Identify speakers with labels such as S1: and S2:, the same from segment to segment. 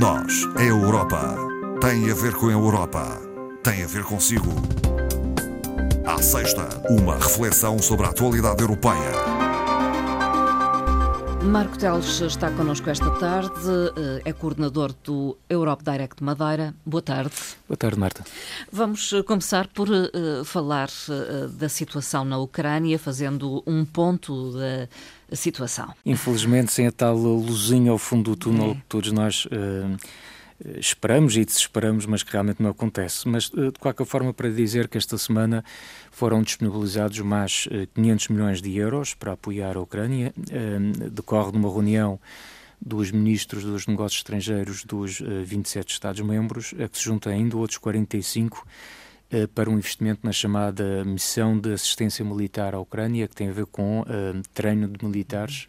S1: Nós, a Europa, tem a ver com a Europa, tem a ver consigo. À sexta, uma reflexão sobre a atualidade europeia.
S2: Marco Teles está connosco esta tarde, eh, é coordenador do Europe Direct Madeira. Boa tarde.
S3: Boa tarde, Marta.
S2: Vamos eh, começar por uh, falar uh, da situação na Ucrânia, fazendo um ponto da situação.
S3: Infelizmente, sem a tal luzinha ao fundo do túnel é. que todos nós uh, esperamos e desesperamos, mas que realmente não acontece. Mas, uh, de qualquer forma, para dizer que esta semana foram disponibilizados mais uh, 500 milhões de euros para apoiar a Ucrânia. decorre de uma reunião dos ministros dos negócios estrangeiros dos 27 Estados-membros, a que se junta ainda outros 45 eh, para um investimento na chamada Missão de Assistência Militar à Ucrânia, que tem a ver com uh, treino de militares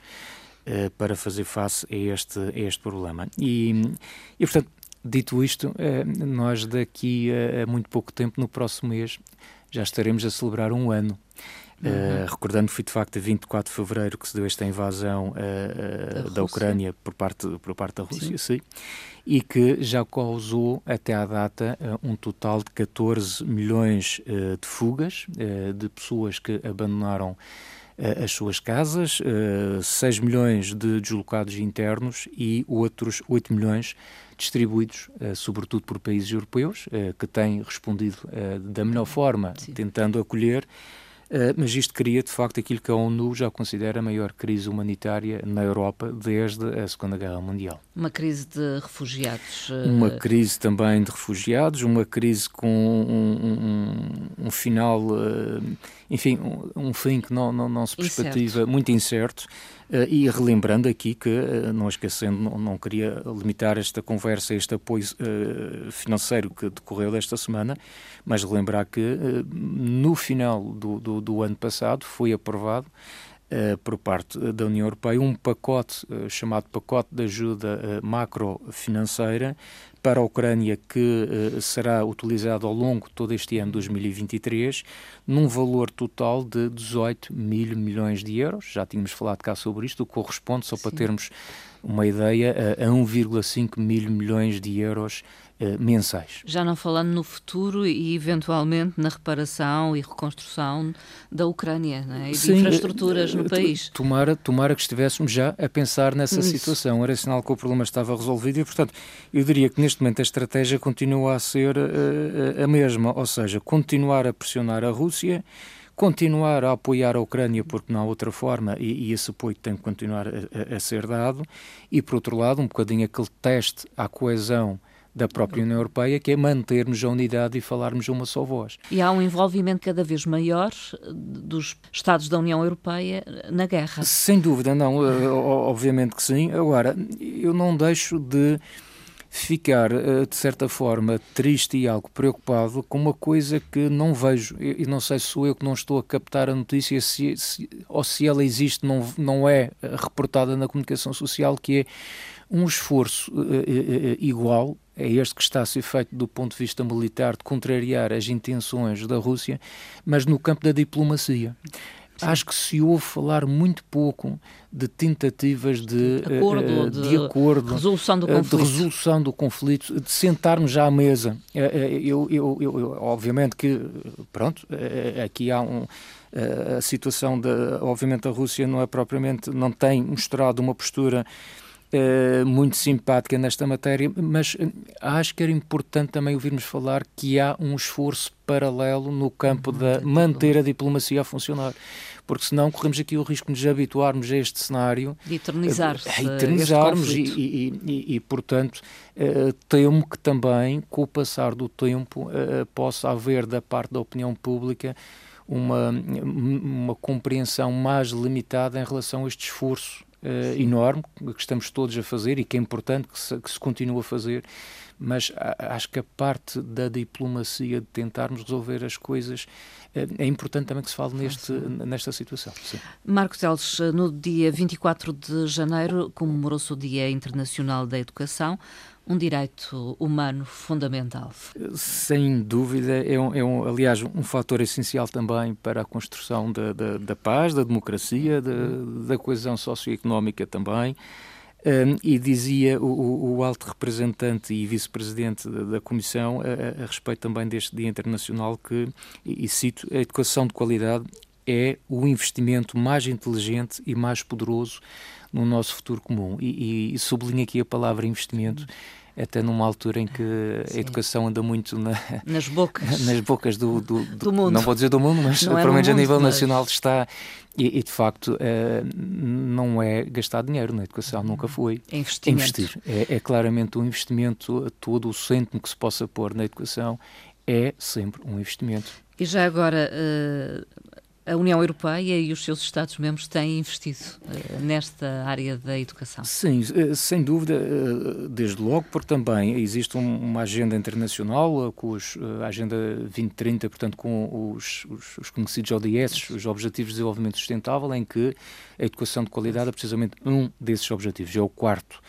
S3: uh, para fazer face a este, a este problema. E, e portanto, dito isto, uh, nós daqui a, a, muito pouco tempo, no próximo mês, já estaremos a celebrar um ano. Uhum. recordando que foi de facto a 24 de fevereiro que se deu esta invasão da, da Ucrânia por parte, por parte da Rússia, sim. sim e que já causou até à data eh, um total de 14 milhões de fugas de pessoas que abandonaram as suas casas, 6 milhões de deslocados internos e outros 8 milhões distribuídos, sobretudo por países europeus, que têm respondido da melhor forma, Sim. tentando acolher Uh, mas isto cria, de facto, aquilo que a ONU já considera a maior crise humanitária na Europa desde a Segunda Guerra Mundial.
S2: Uma crise de refugiados.
S3: Uh... Uma crise também de refugiados, uma crise com um, um, um final, uh, enfim, um, um, fim que não, não, não se perspectiva, incerto. muito incerto. Uh, e relembrando aqui que, uh, não esquecendo, não, não, queria limitar esta conversa, este apoio uh, financeiro que decorreu desta semana, mas relembrar que no final do, do, do, ano passado foi aprovado por parte da União Europeia um pacote chamado Pacote de Ajuda Macrofinanceira para a Ucrânia que uh, será utilizado ao longo de todo este ano 2023, num valor total de 18 mil milhões de euros. Já tínhamos falado cá sobre isto, o que corresponde, só Sim. para termos uma ideia, a 1,5 mil milhões de euros eh, mensais.
S2: Já não falando no futuro e eventualmente na reparação e reconstrução da Ucrânia é? e Sim, de infraestruturas no eh, país.
S3: Tomara, tomara que estivéssemos já a pensar nessa Isso. situação. Era sinal que o problema estava resolvido e, portanto, eu diria que neste momento a estratégia continua a ser uh, a mesma, ou seja, continuar a pressionar a Rússia continuar a apoiar a Ucrânia porque não há outra forma e, e esse apoio tem que continuar a, a, a, ser dado e por outro lado um bocadinho aquele teste à coesão da própria União Europeia, que é mantermos a unidade e falarmos uma só voz.
S2: E há um envolvimento cada vez maior dos Estados da União Europeia na guerra.
S3: Sem dúvida, não, eh, obviamente que sim. Agora, eu não deixo de ficar, eh, de certa forma, triste e algo preocupado com uma coisa que não vejo. E não sei se sou eu que não estou a captar a notícia se, se, ou se ela existe, não, não é reportada na comunicação social, que é um esforço uh, uh, igual é este que está a ser feito do ponto de vista militar de contrariar as intenções da Rússia, mas no campo da diplomacia. Sim. Acho que se ouve falar muito pouco de tentativas de
S2: acordo,
S3: de, de acordo
S2: resolução do
S3: conflito. de resolução do conflito, de sentarmos já à mesa. Eu, eu, eu obviamente que, pronto, aqui há um a situação da, obviamente a Rússia não é propriamente, não tem mostrado uma postura uh, muito simpática nesta matéria, mas uh, acho que era importante também ouvirmos falar que há um esforço paralelo no campo de manter a diplomacia a funcionar porque senão corremos aqui o risco de nos habituarmos a este cenário.
S2: De eternizar-se.
S3: Uh, eternizarmos e, e, e, e, portanto, uh, temo que também, com o passar do tempo, uh, possa haver da parte da opinião pública uma, uma compreensão mais limitada em relação a este esforço uh, enorme que estamos todos a fazer e que é importante que se, que se continue a fazer, mas acho que a parte da diplomacia de tentarmos resolver as coisas é importante também que se fale neste, nesta situação. Sim.
S2: Marcos Teles, no dia 24 de janeiro comemorou-se o Dia Internacional da Educação um direito humano fundamental.
S3: Sem dúvida, é, um, é um, aliás um fator essencial também para a construção da, da, da paz, da democracia, da, da coesão socioeconómica também. E dizia o, o, alto representante e vice-presidente da, Comissão, a, a, respeito também deste Dia Internacional, que, e, e cito, a educação de qualidade é o investimento mais inteligente e mais poderoso no nosso futuro comum. E, e, sublinho aqui a palavra investimento. Até numa altura em que Sim. a educação anda muito na,
S2: nas bocas,
S3: nas bocas do, do,
S2: do, do, mundo.
S3: Não vou dizer do mundo, mas não é pelo menos a nível mas... nacional está. E, e de facto, uh, não é gastar dinheiro na educação, nunca foi.
S2: É.
S3: Investir. É, é claramente um investimento, todo o cêntimo que se possa pôr na educação é sempre um investimento.
S2: E já agora, uh, a União Europeia e os seus Estados-membros têm investido uh, nesta área da educação?
S3: Sim, uh, sem dúvida, uh, desde logo, porque também existe um, uma agenda internacional, com os, a Agenda 2030, portanto, com os, os, os, conhecidos ODS, os Objetivos de Desenvolvimento Sustentável, em que a educação de qualidade é precisamente um desses objetivos, é o quarto.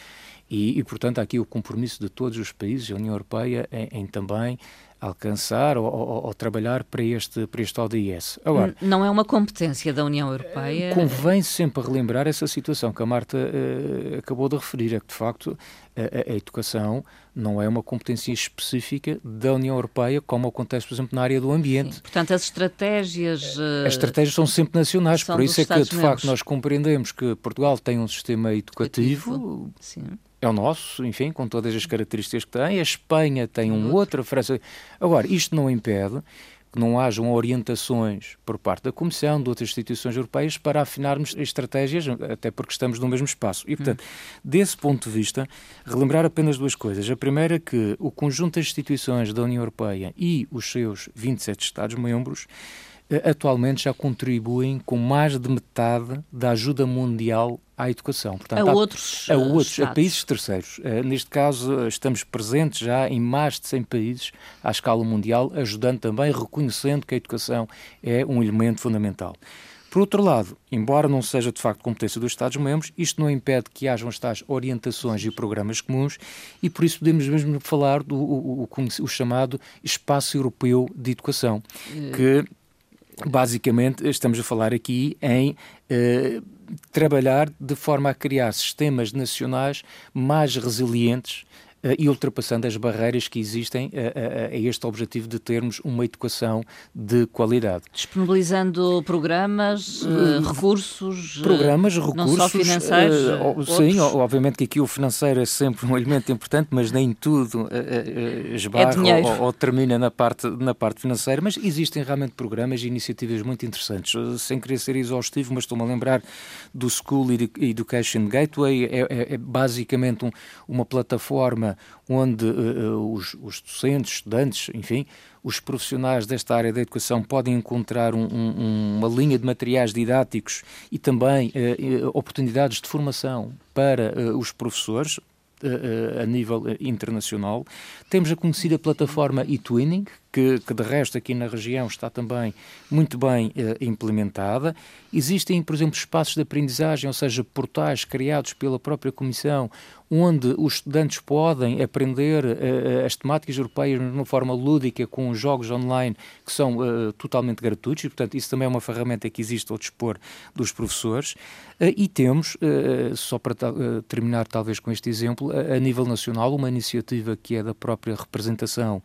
S3: E, e, portanto, há aqui o compromisso de todos os países, a União Europeia, em, em também alcançar ou, ou, ou, trabalhar para este, para este ODS.
S2: Agora, não é uma competência da União Europeia?
S3: Convém sempre relembrar essa situação que a Marta uh, acabou de referir, é que de facto a, a, educação não é uma competência específica da União Europeia, como acontece, por exemplo, na área do ambiente. Sim.
S2: Portanto, as estratégias... Uh,
S3: as estratégias são sempre nacionais, por isso é que, de facto, nós compreendemos que Portugal tem um sistema educativo, educativo. É o nosso, enfim, com todas as características que tem. A Espanha tem um outro, a França. Agora, isto não impede que não hajam orientações por parte da Comissão, de outras instituições europeias, para afinarmos estratégias, até porque estamos no mesmo espaço. E, portanto, desse ponto de vista, relembrar apenas duas coisas. A primeira é que o conjunto das instituições da União Europeia e os seus 27 Estados-membros eh, atualmente já contribuem com mais de metade da ajuda mundial à educação.
S2: Portanto, a, outros,
S3: a, outros a países terceiros. Uh, neste caso, uh, estamos presentes já em mais de 100 países à escala mundial, ajudando também, reconhecendo que a educação é um elemento fundamental. Por outro lado, embora não seja de facto competência dos Estados-membros, isto não impede que hajam estas orientações e programas comuns e por isso podemos mesmo falar do o, o, o chamado Espaço Europeu de Educação, que basicamente estamos a falar aqui em eh, trabalhar de forma a criar sistemas nacionais mais resilientes e ultrapassando as barreiras que existem a, a, a, este objetivo de termos uma educação de qualidade.
S2: Disponibilizando programas, uh, recursos,
S3: programas, recursos, não
S2: só financeiros. Uh,
S3: sim, obviamente que aqui o financeiro é sempre um elemento importante, mas nem tudo uh, esbarra é ou, ou, termina na parte, na parte financeira, mas existem realmente programas e iniciativas muito interessantes. Sem querer ser exaustivo, mas estou-me a lembrar do School Education Gateway, é, é, é basicamente um, uma plataforma onde uh, os, os, docentes, estudantes, enfim, os profissionais desta área da educação podem encontrar um, um, uma linha de materiais didáticos e também uh, oportunidades de formação para uh, os professores, a nível internacional. Temos a conhecida plataforma eTwinning, que, que de resto aqui na região está também muito bem eh, implementada. Existem, por exemplo, espaços de aprendizagem, ou seja, portais criados pela própria Comissão, onde os estudantes podem aprender uh, as temáticas europeias de uma forma lúdica, com jogos online que são totalmente gratuitos, e, portanto, isso também é uma ferramenta que existe ao dispor dos professores. E temos, só para terminar talvez com este exemplo, a nível nacional, uma iniciativa que é da própria representação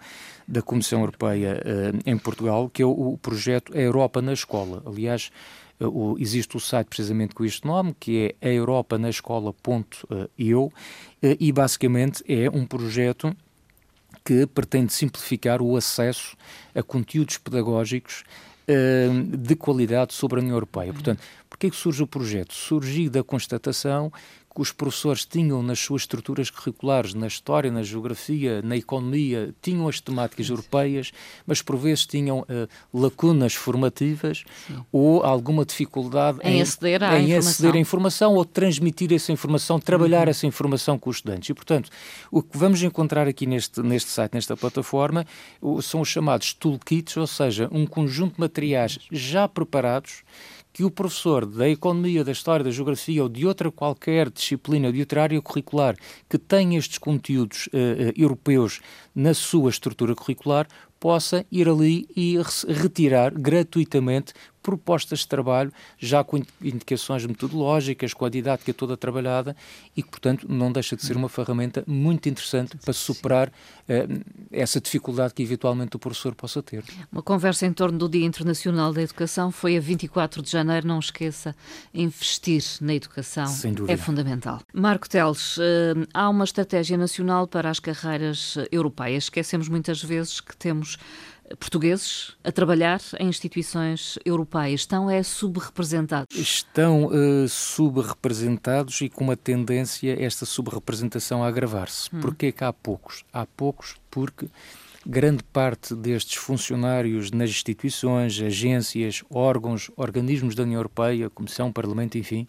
S3: da Comissão Europeia uh, em Portugal, que é o, projeto Europa na Escola. Aliás, uh, o, existe o site precisamente com este nome, que é europanascola.eu, uh, e basicamente é um projeto que pretende simplificar o acesso a conteúdos pedagógicos de qualidade sobre a União Europeia. Portanto, por que surge o projeto? Surgiu da constatação que os professores tinham nas suas estruturas curriculares, na história, na geografia, na economia, tinham as temáticas europeias, mas por vezes tinham uh, lacunas formativas Sim. ou alguma dificuldade
S2: em, em aceder, à,
S3: em
S2: informação.
S3: aceder à informação ou transmitir essa informação, trabalhar uhum. essa informação com os estudantes. E, portanto, o que vamos encontrar aqui neste, neste site, nesta plataforma, são os chamados toolkits, ou seja, um conjunto de materiais já preparados que o professor da economia, da história, da geografia ou de outra qualquer disciplina de outra área curricular que tenha estes conteúdos uh, europeus na sua estrutura curricular possa ir ali e retirar gratuitamente propostas de trabalho já com indicações metodológicas, com a didática toda trabalhada e que, portanto, não deixa de ser uma ferramenta muito interessante para superar uh, essa dificuldade que eventualmente o professor possa ter.
S2: Uma conversa em torno do Dia Internacional da Educação foi a 24 de janeiro, não esqueça, investir na educação é fundamental. Marco Teles, uh, há uma estratégia nacional para as carreiras europeias. Esquecemos muitas vezes que temos portugueses a trabalhar em instituições europeias estão é subrepresentados?
S3: Estão uh, subrepresentados e com uma tendência esta subrepresentação a agravar-se. Hum. Porquê que há poucos? Há poucos porque grande parte destes funcionários nas instituições, agências, órgãos, organismos da União Europeia, Comissão, Parlamento, enfim,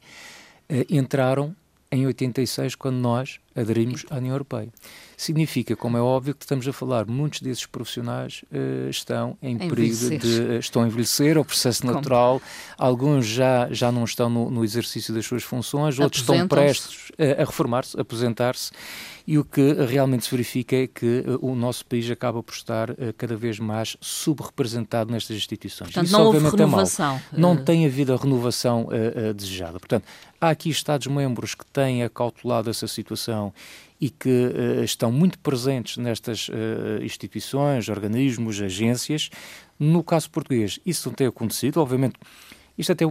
S3: uh, entraram em 86 quando nós aderimos à União Europeia. Significa, como é óbvio, que estamos a falar, muitos desses profissionais uh, estão em perigo de uh, estão a envelhecer, ao processo natural, alguns já, já não estão no, no exercício das suas funções, outros estão prestes uh, a reformar-se, a aposentar-se, e o que realmente se verifica é que o nosso país acaba por estar cada vez mais subrepresentado nestas instituições.
S2: Portanto, Isso, não houve renovação. É
S3: não tem havido a renovação desejada. Portanto, há aqui Estados-membros que têm acautelado essa situação e que uh, estão muito presentes nestas uh, instituições, organismos, agências. No caso português, isso não tem acontecido. Obviamente, isto até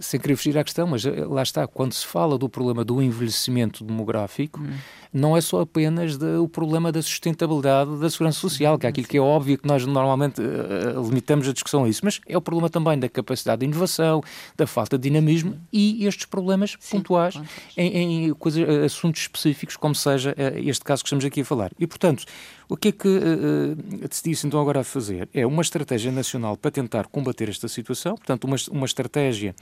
S3: sem querer fugir à questão, mas eh, lá está, quando se fala do problema do envelhecimento demográfico, hum. não é só apenas de, o problema da sustentabilidade da segurança social, que é aquilo que é óbvio que nós normalmente uh, limitamos a discussão a isso, mas é o problema também da capacidade de inovação, da falta de dinamismo e estes problemas Sim, pontuais em, em coisas, assuntos específicos, como seja este caso que estamos aqui a falar. E, portanto, o que é que uh, decidi-se então agora a fazer? É uma estratégia nacional para tentar combater esta situação, portanto, uma, uma estratégia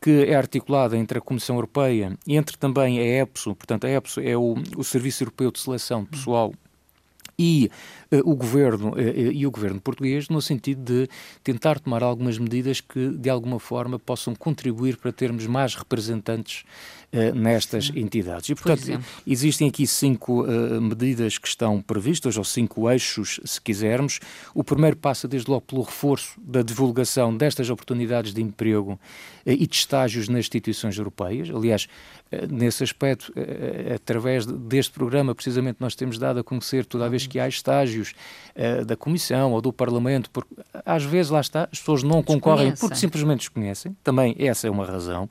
S3: que é articulada entre a Comissão Europeia e entre também a EPSO, portanto, a EPSO é o, o Serviço Europeu de Seleção de Pessoal e uh, o governo uh, e o governo português no sentido de tentar tomar algumas medidas que de alguma forma possam contribuir para termos mais representantes nestas Sim. entidades. E portanto existem aqui cinco medidas que estão previstas ou cinco eixos, se quisermos. O primeiro passa desde logo pelo reforço da divulgação destas oportunidades de emprego e de estágios nas instituições europeias. Aliás, nesse aspecto, através deste programa, precisamente nós temos dado a conhecer toda vez que há estágios da Comissão ou do Parlamento, porque às vezes lá está, as pessoas não concorrem porque simplesmente desconhecem, também essa é uma razão.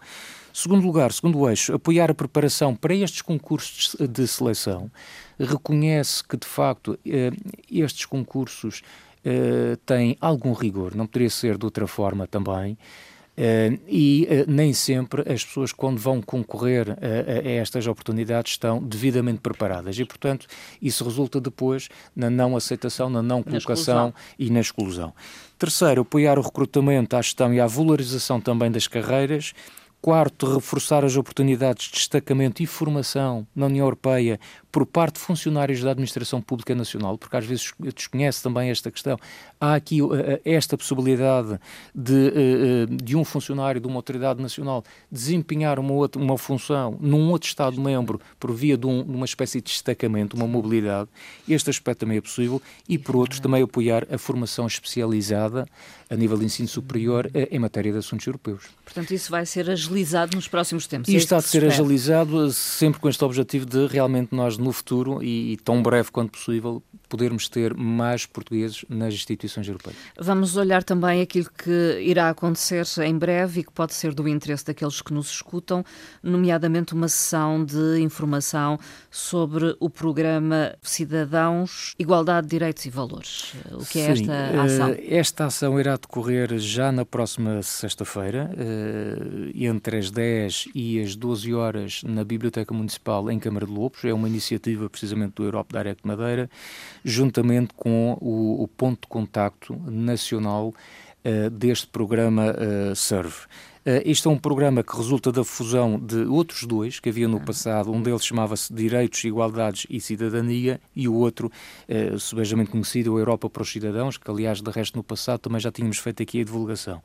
S3: Segundo lugar, segundo eixo, apoiar a preparação para estes concursos de seleção. Reconhece que, de facto, eh, estes concursos eh, têm algum rigor, não poderia ser de outra forma também. Uh, e uh, nem sempre as pessoas, quando vão concorrer a, a, estas oportunidades, estão devidamente preparadas. E, portanto, isso resulta depois na não aceitação, na não colocação e na exclusão. Terceiro, apoiar o recrutamento, a gestão e a valorização também das carreiras Quarto, reforçar as oportunidades de destacamento e formação na União Europeia por parte de funcionários da Administração Pública Nacional, porque às vezes desconhece também esta questão. Há aqui uh, esta possibilidade de, uh, de um funcionário de uma autoridade nacional desempenhar uma, outra, uma função num outro Estado-membro por via de, um, uma espécie de destacamento, uma mobilidade. Este aspecto também é possível. E, por outros, também apoiar a formação especializada a nível de ensino superior em matéria de assuntos europeus.
S2: Portanto, isso vai ser agilizado nos próximos tempos.
S3: E é está a ser agilizado sempre com este objetivo de realmente nós, no futuro, e, e tão breve quanto possível, podermos ter mais portugueses nas instituições europeias.
S2: Vamos olhar também aquilo que irá acontecer em breve e que pode ser do interesse daqueles que nos escutam, nomeadamente uma sessão de informação sobre o programa Cidadãos, Igualdade, Direitos e Valores. O que é Sim, esta ação? Eh,
S3: esta ação irá decorrer já na próxima sexta-feira, eh, entre as 10 e as 12 horas, na Biblioteca Municipal em Câmara de Lobos. É uma iniciativa precisamente do Área de Madeira juntamente com o, o ponto de contacto nacional uh, deste programa uh, SERVE. Uh, este é um programa que resulta da fusão de outros dois que havia no passado. Um deles chamava-se Direitos, Igualdades e Cidadania e o outro, uh, subejamente conhecido, a Europa para os Cidadãos, que aliás, de resto, no passado também já tínhamos feito aqui a divulgação.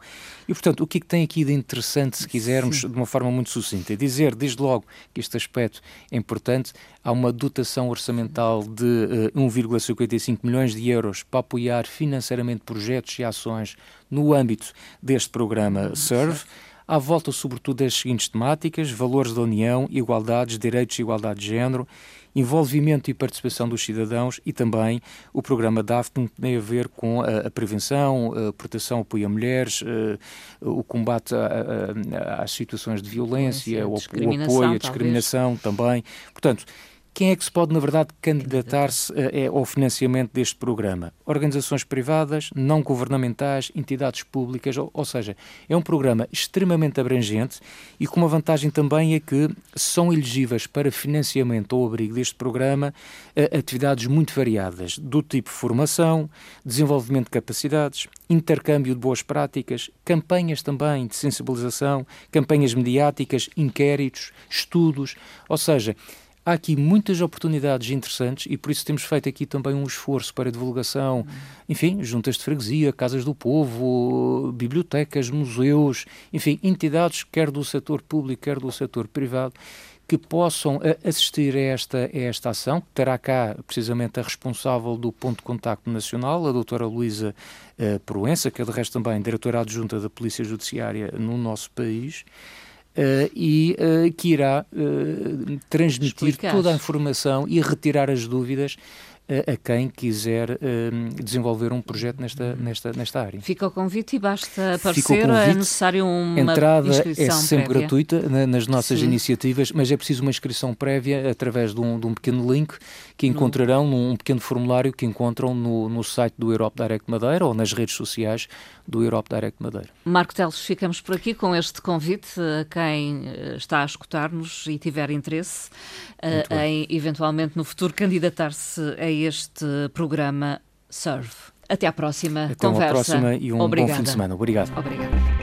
S3: E, portanto, o que é que tem aqui de interessante, se quisermos, Sim. de uma forma muito sucinta? É dizer, desde logo, que este aspecto é importante. Há uma dotação orçamental de uh, eh, 1,55 milhões de euros para apoiar financeiramente projetos e ações no âmbito deste programa SERVE à volta, sobretudo, das seguintes temáticas: valores da União, igualdades, direitos e igualdade de género, envolvimento e participação dos cidadãos e também o programa DAFNE que tem a ver com a, a prevenção, a proteção, apoio a mulheres, uh, o combate a, a, às situações de violência, o, o apoio, a discriminação talvez. também. Portanto, quem é que se pode, na verdade, candidatar-se eh, é, ao financiamento deste programa? Organizações privadas, não governamentais, entidades públicas, ou, ou, seja, é um programa extremamente abrangente e com uma vantagem também é que são elegíveis para financiamento ou abrigo deste programa eh, atividades muito variadas, do tipo formação, desenvolvimento de capacidades, intercâmbio de boas práticas, campanhas também de sensibilização, campanhas mediáticas, inquéritos, estudos, ou seja, há aqui muitas oportunidades interessantes e por isso temos feito aqui também um esforço para divulgação, enfim, juntas de freguesia, casas do povo, bibliotecas, museus, enfim, entidades, quer do setor público, quer do setor privado, que possam eh, assistir a esta, a esta ação, que terá cá precisamente a responsável do ponto de contacto nacional, a doutora Luísa uh, Proença, que é de resto também diretora adjunta da Polícia Judiciária no nosso país, e uh, que irá uh, transmitir Explicar. toda a informação e retirar as dúvidas a, quem quiser desenvolver um projeto nesta, nesta, nesta área.
S2: Fica o convite e basta aparecer, é necessário uma
S3: entrada
S2: inscrição
S3: é sempre
S2: prévia.
S3: gratuita na, nas nossas Sim. iniciativas, mas é preciso uma inscrição prévia através de um, de um pequeno link que encontrarão num um pequeno formulário que encontram no, no site do Europe Direct Madeira ou nas redes sociais do Europe Direct Madeira.
S2: Marco Teles, ficamos por aqui com este convite a quem eh, está a escutar-nos e tiver interesse uh, em, eventualmente, no futuro, candidatar-se a este programa Serve. Até à próxima
S3: Até
S2: conversa.
S3: Até à próxima e um
S2: Obrigada.
S3: bom fim de semana. Obrigado.
S2: Obrigada.